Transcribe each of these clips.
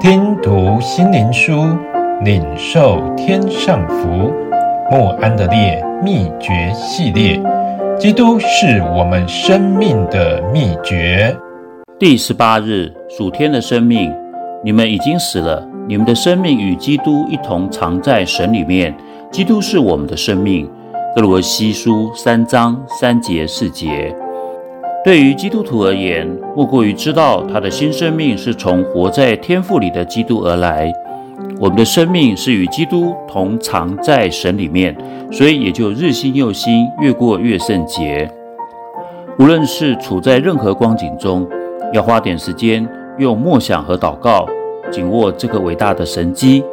听读心灵书，领受天上福。莫安的烈秘诀系列，基督是我们生命的秘诀。第十八日，属天的生命，你们已经死了，你们的生命与基督一同藏在神里面。基督是我们的生命。歌罗西书三章三节四节。对于基督徒而言，莫过于知道他的新生命是从活在天赋里的基督而来。我们的生命是与基督同藏在神里面，所以也就日新又新，越过越圣洁。无论是处在任何光景中，要花点时间用默想和祷告，紧握这个伟大的神迹。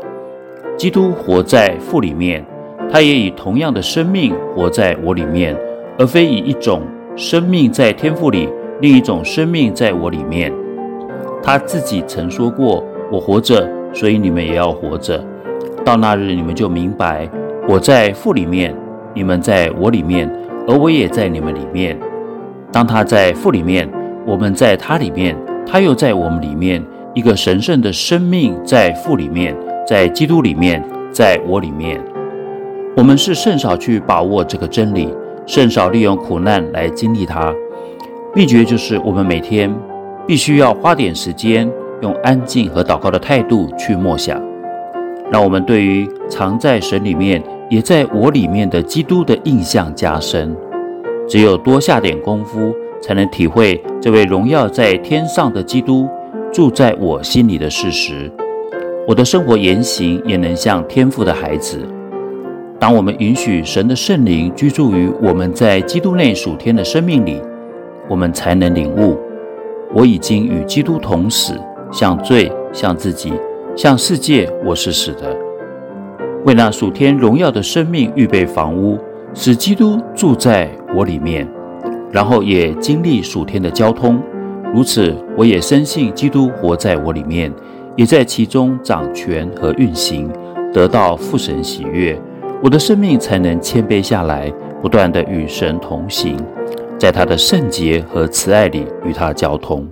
基督活在父里面，他也以同样的生命活在我里面，而非以一种。生命在天赋里，另一种生命在我里面。他自己曾说过：“我活着，所以你们也要活着。到那日，你们就明白，我在父里面，你们在我里面，而我也在你们里面。当他在父里面，我们在他里面，他又在我们里面。一个神圣的生命在父里面，在基督里面，在我里面。我们是甚少去把握这个真理。”甚少利用苦难来经历它，秘诀就是我们每天必须要花点时间，用安静和祷告的态度去默想，让我们对于藏在神里面，也在我里面的基督的印象加深。只有多下点功夫，才能体会这位荣耀在天上的基督住在我心里的事实。我的生活言行也能像天父的孩子。当我们允许神的圣灵居住于我们在基督内属天的生命里，我们才能领悟：我已经与基督同死，向罪、向自己、向世界，我是死的。为那属天荣耀的生命预备房屋，使基督住在我里面，然后也经历属天的交通。如此，我也深信基督活在我里面，也在其中掌权和运行，得到父神喜悦。我的生命才能谦卑下来，不断地与神同行，在他的圣洁和慈爱里与他交通。